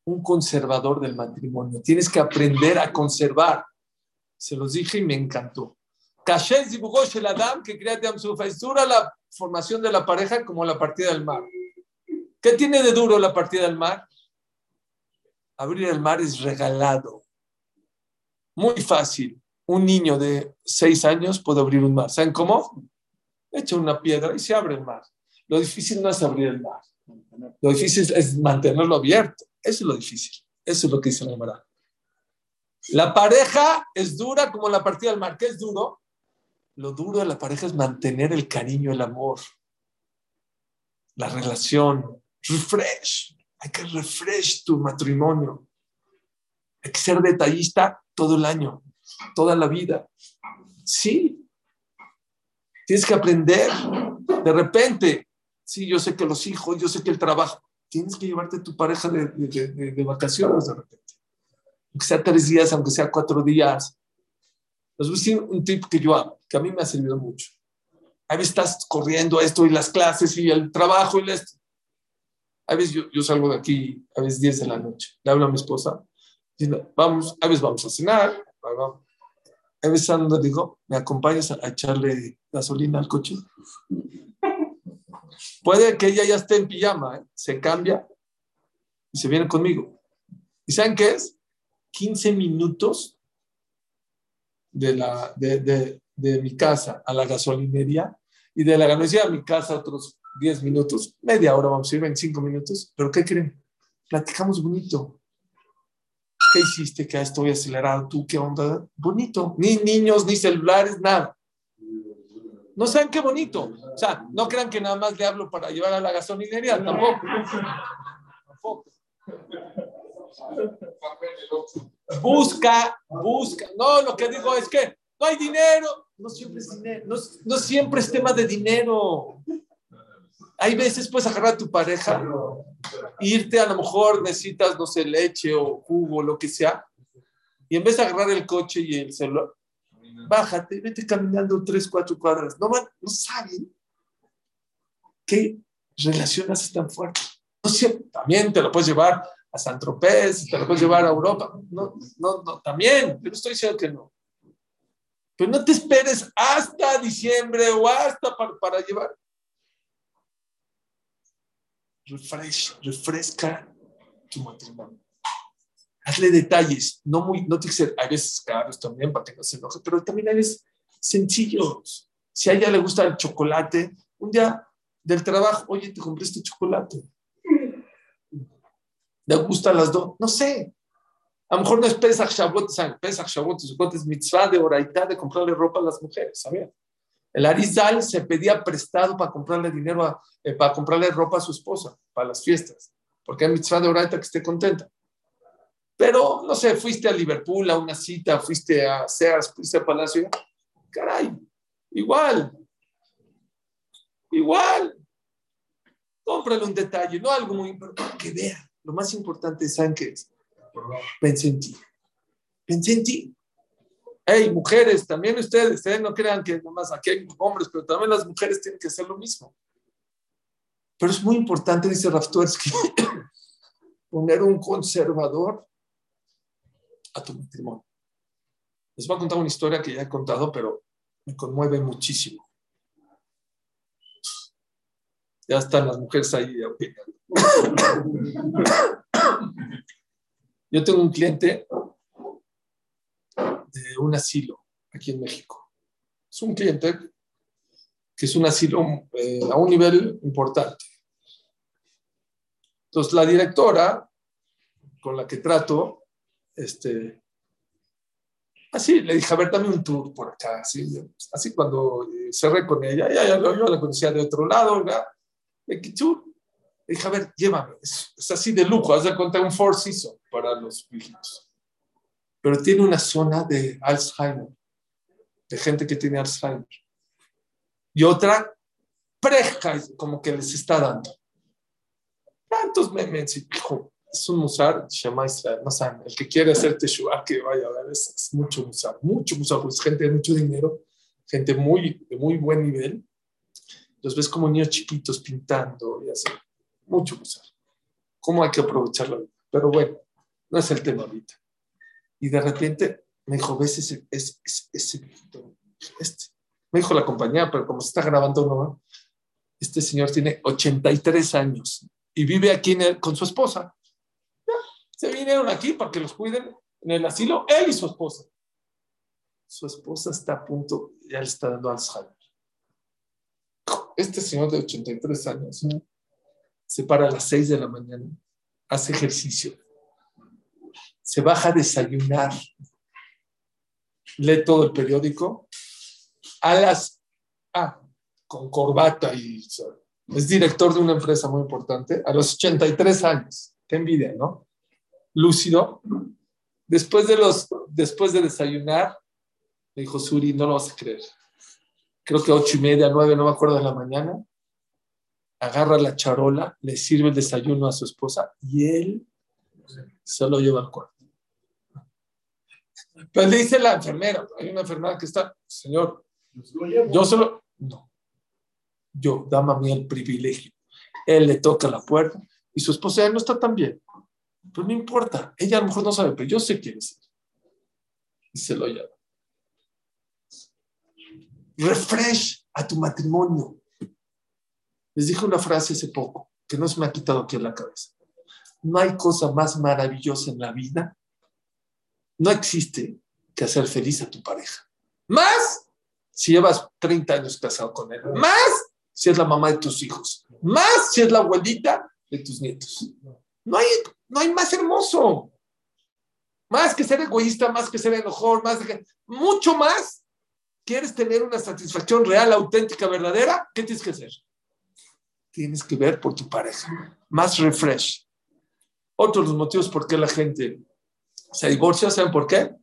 Un conservador del matrimonio. Tienes que aprender a conservar. Se los dije y me encantó. Dibujó Adam que crea Es dura la formación de la pareja como la partida del mar. ¿Qué tiene de duro la partida del mar? Abrir el mar es regalado. Muy fácil. Un niño de seis años puede abrir un mar. ¿Saben cómo? Echa una piedra y se abre el mar. Lo difícil no es abrir el mar. Lo difícil es mantenerlo abierto. Eso es lo difícil. Eso es lo que dice la Mara. La pareja es dura como la partida del mar. ¿Qué es duro? Lo duro de la pareja es mantener el cariño, el amor, la relación. Refresh. Hay que refresh tu matrimonio. Hay que ser detallista todo el año, toda la vida. Sí. Tienes que aprender. De repente, sí, yo sé que los hijos, yo sé que el trabajo. Tienes que llevarte a tu pareja de, de vacaciones de repente. Aunque sea tres días, aunque sea cuatro días les voy a decir un tip que yo hago, que a mí me ha servido mucho. A veces estás corriendo esto y las clases y el trabajo y esto. A veces yo, yo, salgo de aquí, a veces 10 de la noche. Le hablo a mi esposa, vamos, a veces vamos a cenar, a veces ando, digo, ¿me acompañas a, echarle gasolina al coche? Puede que ella ya esté en pijama, ¿eh? se cambia y se viene conmigo. ¿Y saben qué es? 15 minutos de, mi casa a la gasolinería y de la gasolinería a mi casa otros 10 minutos, media hora, vamos a ir, 25 minutos. ¿Pero qué creen? Platicamos bonito. ¿Qué hiciste? Que estoy acelerado. ¿Tú qué onda? Bonito. Ni niños, ni celulares, nada. No saben qué bonito. O sea, no crean que nada más le hablo para llevar a la gasolinería, tampoco. Tampoco. Busca, busca. No, lo que digo es que no hay dinero. No siempre es dinero. No, siempre es tema de dinero. Hay veces puedes agarrar a tu pareja, irte, a lo mejor necesitas, no sé, leche o jugo, lo que sea, y en vez de agarrar el coche y el celular, bájate, vete caminando tres, cuatro cuadras. No, no saben qué relaciones tan fuertes. No también te lo puedes llevar a San Tropez, te lo puedes llevar a Europa. No, no, no, también, pero estoy diciendo que no. Pero no te esperes hasta diciembre o hasta para, llevar. Refresh, refresca tu matrimonio. Hazle detalles, no muy, no tiene que ser, hay veces caros también para que no se enoje, pero también hay sencillos. Si a ella le gusta el chocolate, un día del trabajo, oye, te compré este chocolate le gustan las dos, no sé. A lo mejor no es Pesach Shavuot. Pesach Shavuot, es mitzvah de oraitá de comprarle ropa a las mujeres, ¿sabían? El Arizal se pedía prestado para comprarle dinero, eh, para comprarle ropa a su esposa, para las fiestas, porque hay mitzvah de Oraita que esté contenta. Pero, no sé, fuiste a Liverpool a una cita, fuiste a Sears, fuiste a Palacio, caray, igual, igual. Cómprale un detalle, no algo muy importante, que vea. Lo más importante, ¿saben qué es? Pensé en ti. Pensé en ti. Hey, mujeres, también ustedes, ustedes no crean que nomás aquí hay hombres, pero también las mujeres tienen que hacer lo mismo. Pero es muy importante, dice Raftuersky, poner un conservador a tu matrimonio. Les voy a contar una historia que ya he contado, pero me conmueve muchísimo. Ya están las mujeres ahí opinando. Yo tengo un cliente de un asilo aquí en México. Es un cliente que es un asilo eh, a un nivel importante. Entonces, la directora con la que trato, este, así le dije, a ver, dame un tour por acá. Así, así cuando cerré con ella, ya, ya, yo la conocía de otro lado, ¿verdad? Le dije, a ver, llévame. Es, así de lujo, haz de contar un Four Seasons para los viejitos pero tiene una zona de Alzheimer, de gente que tiene Alzheimer. Y otra, preja, como que les está dando. ¿Cuántos me, me es un musar, llama Israel, no saben, el que quiere hacer teshuva, que vaya a ver, es, mucho musar, mucho musar, pues gente de mucho dinero, gente muy, de muy buen nivel. Los ves como niños chiquitos pintando y así, mucho musar. ¿Cómo hay que aprovecharlo? Pero bueno, no es el tema ahorita. Y de repente me dijo, ¿ves ese, ese, ese, este? Me dijo la compañía, pero como se está grabando, no, este señor tiene 83 años y vive aquí con su esposa. Se vinieron aquí para que los cuiden en el asilo, él y su esposa. Su esposa está a punto, ya le está dando Alzheimer. Este señor de 83 años se para a las 6 de la mañana, hace ejercicio, se baja a desayunar, lee todo el periódico, a las, ah, con corbata y es director de una empresa muy importante, a los 83 años, qué envidia, ¿no? Lúcido. Después de, los, después de desayunar, me dijo Suri, no lo vas a creer. Creo que ocho y media, nueve, no me acuerdo de la mañana. Agarra la charola, le sirve el desayuno a su esposa y él se lo lleva al cuarto. Pues le dice la enfermera, hay una enfermera que está, señor, yo solo, no, yo, dame a el privilegio. Él le toca la puerta y su esposa ya no está tan bien. Pero no importa, ella a lo mejor no sabe, pero yo sé quién es. Y se lo llama. Refresh a tu matrimonio. Les dije una frase hace poco que no se me ha quitado aquí en la cabeza. No hay cosa más maravillosa en la vida no existe que hacer feliz a tu pareja. Más si llevas 30 años casado con él. Más si es la mamá de tus hijos. Más si es la abuelita de tus nietos. No hay, no hay más hermoso. Más que ser egoísta, más que ser enojón, más mucho más. ¿Quieres tener una satisfacción real, auténtica, verdadera? ¿Qué tienes que hacer? Tienes que ver por tu pareja. Más refresh. Otro de los motivos por qué la gente se divorcia, ¿saben por qué?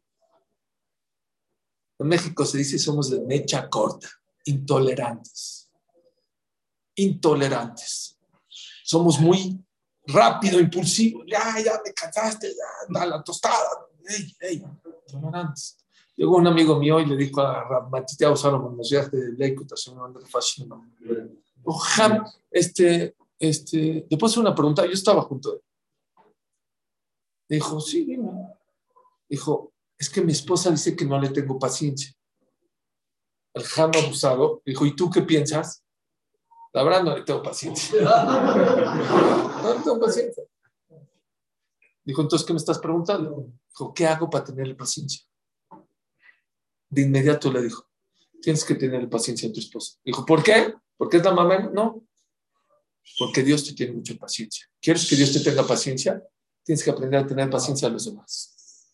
En México se dice somos de mecha corta, intolerantes. Intolerantes. Somos muy rápido, impulsivo. Ya, ya me cansaste, ya, da la tostada. Ey, ey, intolerantes. Llegó un amigo mío y le dijo a Matiteao Salomon, nos de Leikut, este, este, después de una pregunta, yo estaba junto a él. Dijo, sí, dime. Dijo, es que mi esposa dice que no le tengo paciencia. El jam abusado dijo, ¿y tú qué piensas? La verdad no le tengo paciencia. no le tengo paciencia. Dijo, entonces, ¿qué me estás preguntando? Dijo, ¿qué hago para tenerle paciencia? De inmediato le dijo, tienes que tener paciencia a tu esposa. Dijo, ¿por qué? ¿Porque es la mamá? No, porque Dios te tiene mucha paciencia. ¿Quieres que Dios te tenga paciencia? Tienes que aprender a tener paciencia a los demás.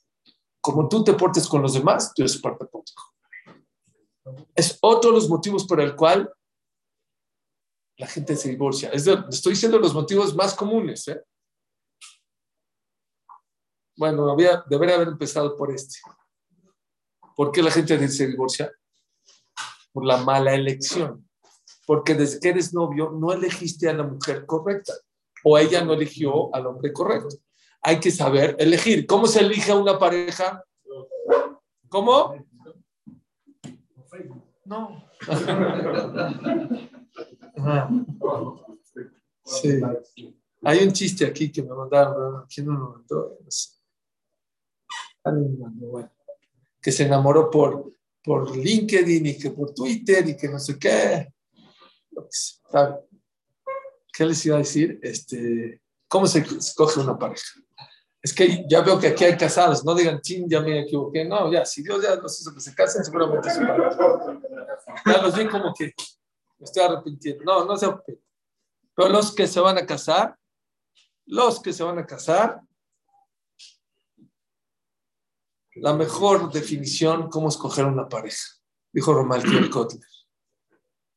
Como tú te portes con los demás, tú eres parte contigo. Es otro de los motivos por el cual la gente se divorcia. estoy diciendo los motivos más comunes. ¿eh? Bueno, debería haber empezado por este. ¿Por qué la gente se divorcia? Por la mala elección. Porque desde que eres novio no elegiste a la mujer correcta o ella no eligió al hombre correcto. Hay que saber elegir. ¿Cómo se elige a una pareja? ¿Cómo? No. Sí. Hay un chiste aquí que me mandaron, ¿quién no lo mandó? Bueno, que se enamoró por, por LinkedIn y que por Twitter y que no sé qué. ¿Qué les iba a decir? Este, ¿Cómo se escoge una pareja? Es que ya veo que aquí hay casados, no digan, ching, ya me equivoqué. No, ya, si Dios ya los hizo que se casen, seguramente se Ya los vi como que me estoy arrepintiendo. No, no se arrepienten. Pero los que se van a casar, los que se van a casar, la mejor definición, cómo escoger una pareja, dijo Romal Kotler.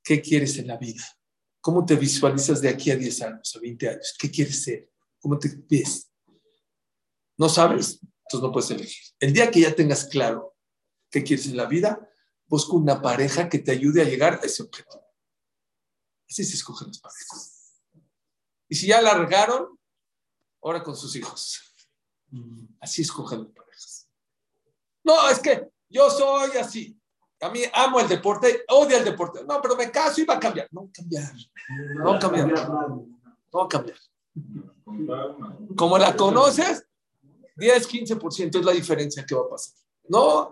¿Qué quieres en la vida? ¿Cómo te visualizas de aquí a 10 años, a 20 años? ¿Qué quieres ser? ¿Cómo te ves? ¿No sabes? Entonces no puedes elegir. El día que ya tengas claro qué quieres en la vida, busca una pareja que te ayude a llegar a ese objetivo. Así se escogen las parejas. Y si ya largaron, ahora con sus hijos. Así escogen las parejas. No, es que yo soy así. A mí amo el deporte, odio el deporte. No, pero me caso y va a cambiar. No cambiar. No cambiar. No cambiar. Como la conoces, 10, 15% es la diferencia que va a pasar. No.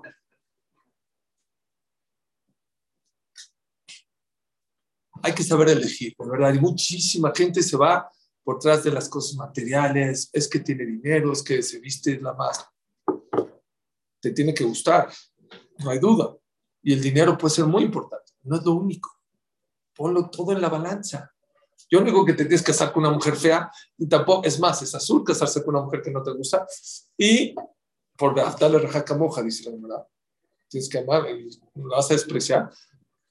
Hay que saber elegir, de verdad. Y muchísima gente se va por detrás de las cosas materiales. Es que tiene dinero, es que se viste la más. Te tiene que gustar, no hay duda. Y el dinero puede ser muy importante, no es lo único. Ponlo todo en la balanza. Yo no digo que te tienes que casar con una mujer fea, y tampoco, es más, es azul casarse con una mujer que no te gusta. Y por darle rejaca moja, dice la verdad. Tienes que amar y la vas a despreciar.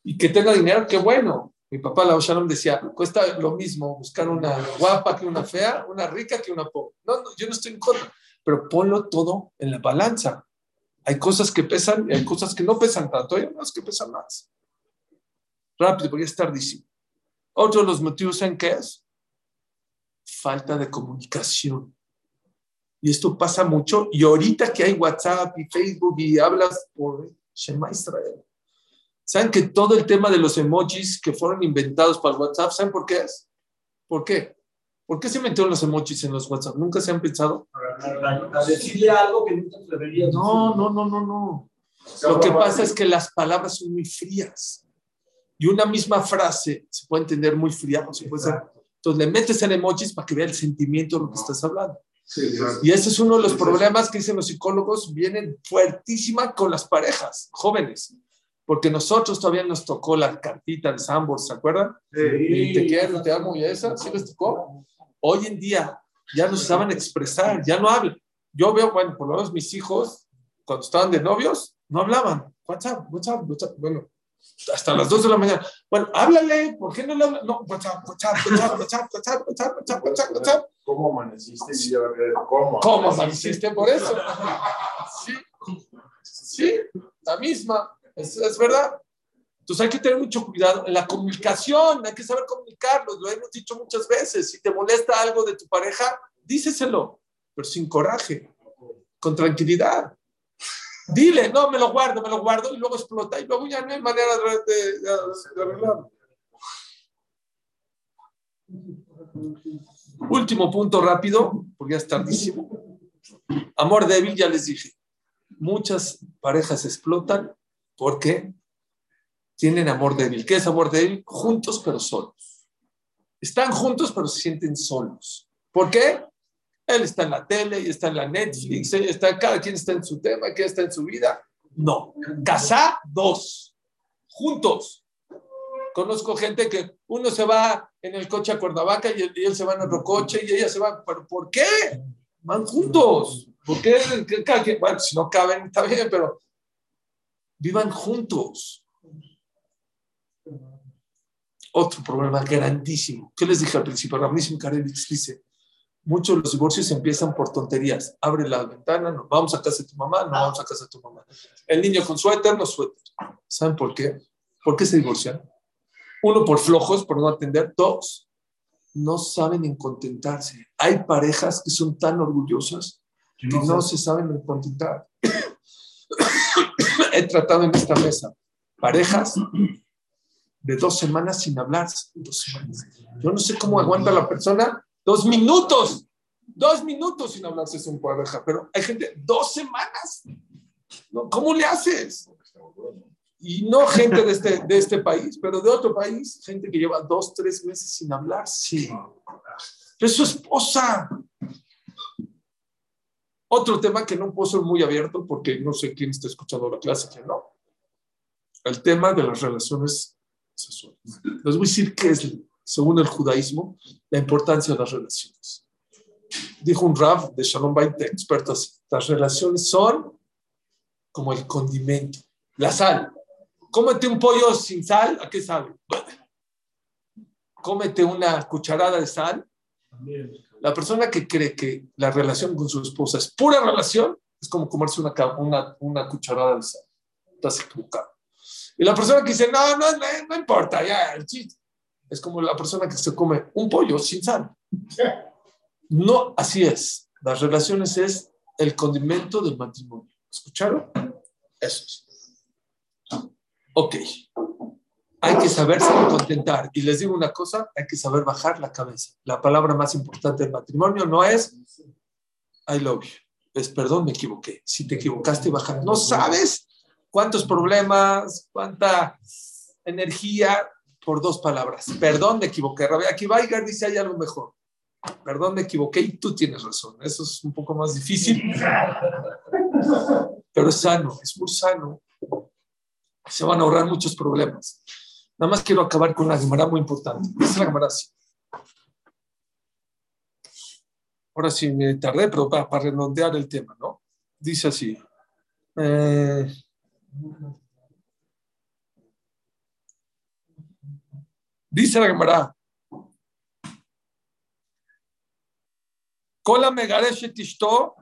Y que tenga dinero, qué bueno. Mi papá, la Shalom, decía, cuesta lo mismo buscar una guapa que una fea, una rica que una pobre. No, no, yo no estoy en contra, pero ponlo todo en la balanza. Hay cosas que pesan y hay cosas que no pesan tanto, hay unas que pesan más. Rápido, porque es tardísimo. Otro de los motivos en qué es falta de comunicación. Y esto pasa mucho. Y ahorita que hay WhatsApp y Facebook y hablas por Shema Israel, ¿saben que todo el tema de los emojis que fueron inventados para WhatsApp, ¿saben por qué es? ¿Por qué? ¿Por qué se inventaron los emojis en los WhatsApp? ¿Nunca se han pensado? Para decirle algo que nunca debería No, no, no, no, no. Lo que pasa es que las palabras son muy frías. Y una misma frase se puede entender muy fría. Entonces le metes en emojis para que vea el sentimiento de lo que estás hablando. y ese es uno de los problemas que dicen los psicólogos, vienen fuertísima con las parejas jóvenes, porque nosotros todavía nos tocó la cartita de Sambor, ¿se acuerdan? Sí. te quiero, te amo y esa, ¿sí les tocó? Hoy en día ya no saben expresar, ya no hablan. Yo veo, bueno, por lo menos mis hijos, cuando estaban de novios, no hablaban. WhatsApp, WhatsApp, WhatsApp. Bueno, hasta las 2 de la mañana. Bueno, háblale, ¿por qué no le hablas? No, WhatsApp, WhatsApp, WhatsApp, WhatsApp, WhatsApp, WhatsApp, WhatsApp, WhatsApp, ¿Cómo amaneciste? ¿Cómo? ¿Cómo amaneciste por eso? Sí, sí, la misma, es, verdad. Entonces hay que tener mucho cuidado en la comunicación, hay que saber comunicarlo, lo hemos dicho muchas veces. Si te molesta algo de tu pareja, díceselo, pero sin coraje, con tranquilidad. Dile, no, me lo guardo, me lo guardo y luego explota y luego ya no hay manera de, arreglarlo. Último punto rápido, porque ya es tardísimo. Amor débil, ya les dije. Muchas parejas explotan porque tienen amor débil. ¿Qué es amor débil? Juntos pero solos. Están juntos pero se sienten solos. ¿Por qué? Él está en la tele y está en la Netflix, está, cada quien está en su tema, que está en su vida. No, dos juntos. Conozco gente que uno se va en el coche a Cuernavaca y él, se va en otro coche y ella se va. ¿Pero por qué? Van juntos. ¿Por qué? Bueno, si no caben, está bien, pero vivan juntos. Otro problema grandísimo. ¿Qué les dije al principio? Ramísimo Karevich dice, muchos de los divorcios empiezan por tonterías. Abre la ventana, nos vamos a casa de tu mamá, no vamos a casa de tu mamá. El niño con suéter, no suéter. ¿Saben por qué? ¿Por qué se divorcian? Uno, por flojos, por no atender. Dos, no saben en contentarse. Hay parejas que son tan orgullosas que no, se saben en contentar. He tratado en esta mesa parejas de dos semanas sin hablar. Yo no sé cómo aguanta la persona dos minutos, dos minutos sin hablarse su pareja, pero hay gente, dos semanas. ¿Cómo le haces? Y no gente de este, de este país, pero de otro país, gente que lleva dos, tres meses sin hablar, sí. Pero su esposa. Otro tema que no puedo ser muy abierto porque no sé quién está escuchando la clase, que no. El tema de las relaciones sexuales. Les voy a decir qué es, según el judaísmo, la importancia de las relaciones. Dijo un Rav de Shalom Bait, experto así, las relaciones son como el condimento, la sal. Cómete un pollo sin sal, ¿a qué sabe? Cómete una cucharada de sal. La persona que cree que la relación con su esposa es pura relación, es como comerse una, una, una cucharada de sal. Estás equivocado. Y la persona que dice, no, no, no, importa, ya, el chiste. Es como la persona que se come un pollo sin sal. No, así es. Las relaciones es el condimento del matrimonio. ¿Escucharon? Eso es. Ok. Hay que saberse contentar. Y les digo una cosa, hay que saber bajar la cabeza. La palabra más importante del matrimonio no es I love you. Es perdón, me equivoqué. Si te equivocaste, bajar. No sabes cuántos problemas, cuánta energía por dos palabras. Perdón, me equivoqué. Aquí Weiger dice hay algo mejor. Perdón, me equivoqué y tú tienes razón. Eso es un poco más difícil. Pero es sano, es muy sano se van a ahorrar muchos problemas. Nada más quiero acabar con una Gemara muy importante. es la Gemara así. Ahora sí me tardé, pero para, redondear el tema, ¿no? Dice así. Eh, dice la Gemara. Kola megareshet ishto,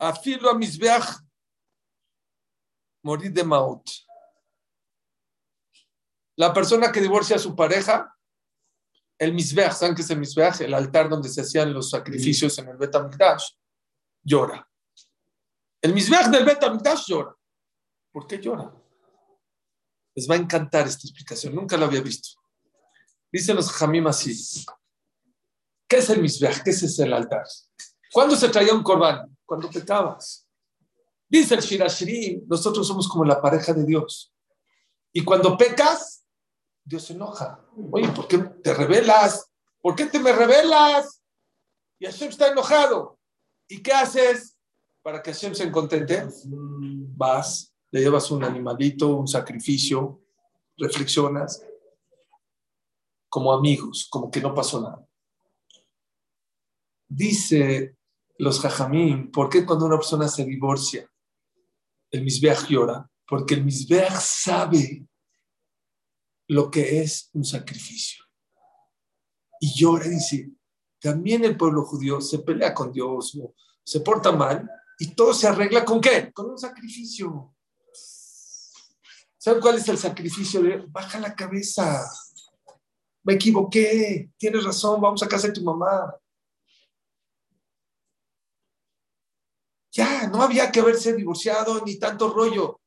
afilo a misbeach morir de Maut. La persona que divorcia a su pareja, el Misbeach, ¿saben qué es el Misbeach? El altar donde se hacían los sacrificios en el Bet llora. El Misbeach del Bet llora. ¿Por qué llora? Les va a encantar esta explicación, nunca lo había visto. Dicen los Jamim. ¿Qué es el Misbeach? ¿Qué es el altar? ¿Cuándo se traía un corbán? Cuando pecabas. Dice el Shirashiri, nosotros somos como la pareja de Dios. Y cuando pecas, Dios se enoja. Oye, ¿por qué te revelas? ¿Por qué te me revelas? Y Hashem está enojado. ¿Y qué haces para que Hashem se contente? Vas, le llevas un animalito, un sacrificio, reflexionas como amigos, como que no pasó nada. Dice los jajamín, ¿por qué cuando una persona se divorcia el Misbeach llora, porque el Misbeach sabe lo que es un sacrificio. Y llora y dice, también el pueblo judío se pelea con Dios se porta mal y todo se arregla con qué? Con un sacrificio. ¿Saben cuál es el sacrificio? De, baja la cabeza. Me equivoqué. Tienes razón. Vamos a casa de tu mamá. Ya, no había que haberse divorciado ni tanto rollo.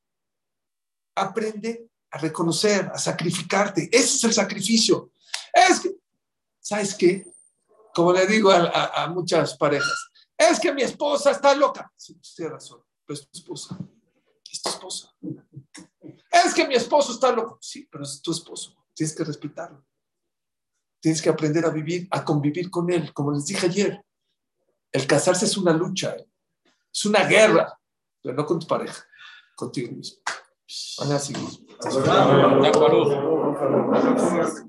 Aprende a reconocer, a sacrificarte. Ese es el sacrificio. Es que, ¿sabes qué? Como le digo a, muchas parejas, es que mi esposa está loca. Sí, tiene razón, pero es tu esposa. Es tu esposa. Es que mi esposo está loco. Sí, pero es tu esposo. Tienes que respetarlo. Tienes que aprender a vivir, a convivir con él. Como les dije ayer, el casarse es una lucha. ¿eh? Es una guerra, pero no con tu pareja, contigo mismo. Mañana seguimos.